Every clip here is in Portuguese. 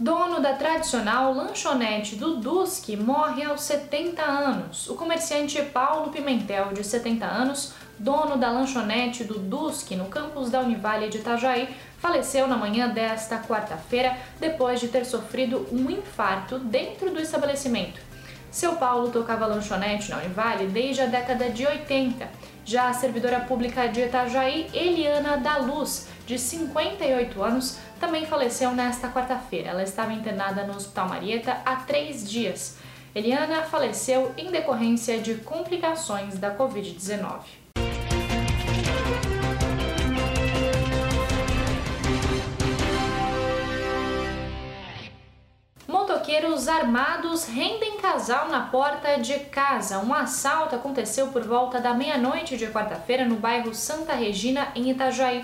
Dono da tradicional lanchonete do Duski morre aos 70 anos. O comerciante Paulo Pimentel, de 70 anos, dono da lanchonete do Duski no campus da Univale de Itajaí, faleceu na manhã desta quarta-feira depois de ter sofrido um infarto dentro do estabelecimento. Seu Paulo tocava lanchonete na Univale desde a década de 80. Já a servidora pública de Itajaí, Eliana da Luz, de 58 anos, também faleceu nesta quarta-feira. Ela estava internada no Hospital Marieta há três dias. Eliana faleceu em decorrência de complicações da Covid-19. Motoqueiros armados rendem casal na porta de casa. Um assalto aconteceu por volta da meia-noite de quarta-feira no bairro Santa Regina, em Itajaí.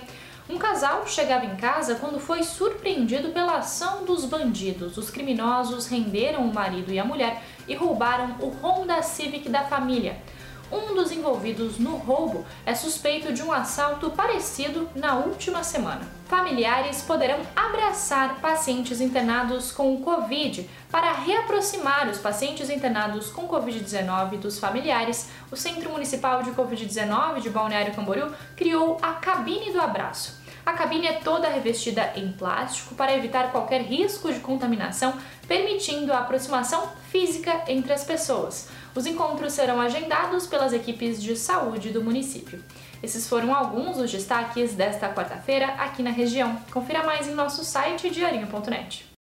Um casal chegava em casa quando foi surpreendido pela ação dos bandidos. Os criminosos renderam o marido e a mulher e roubaram o Honda Civic da família. Um dos envolvidos no roubo é suspeito de um assalto parecido na última semana. Familiares poderão abraçar pacientes internados com Covid para reaproximar os pacientes internados com Covid-19 dos familiares. O Centro Municipal de Covid-19 de Balneário Camboriú criou a Cabine do Abraço. A cabine é toda revestida em plástico para evitar qualquer risco de contaminação, permitindo a aproximação física entre as pessoas. Os encontros serão agendados pelas equipes de saúde do município. Esses foram alguns dos destaques desta quarta-feira aqui na região. Confira mais em nosso site diarinho.net.